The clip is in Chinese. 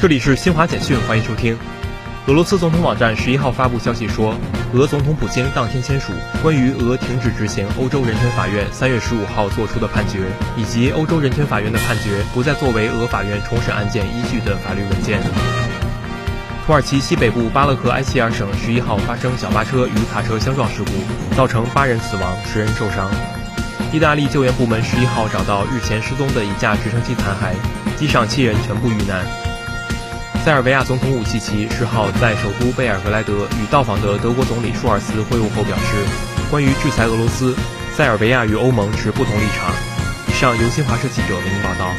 这里是新华简讯，欢迎收听。俄罗斯总统网站十一号发布消息说，俄总统普京当天签署关于俄停止执行欧洲人权法院三月十五号作出的判决，以及欧洲人权法院的判决不再作为俄法院重审案件依据的法律文件。土耳其西北部巴勒克埃齐尔省十一号发生小巴车与卡车相撞事故，造成八人死亡，十人受伤。意大利救援部门十一号找到日前失踪的一架直升机残骸，机上七人全部遇难。塞尔维亚总统武契奇十号在首都贝尔格莱德与到访的德国总理舒尔茨会晤后表示，关于制裁俄罗斯，塞尔维亚与欧盟持不同立场。以上由新华社记者为您报道。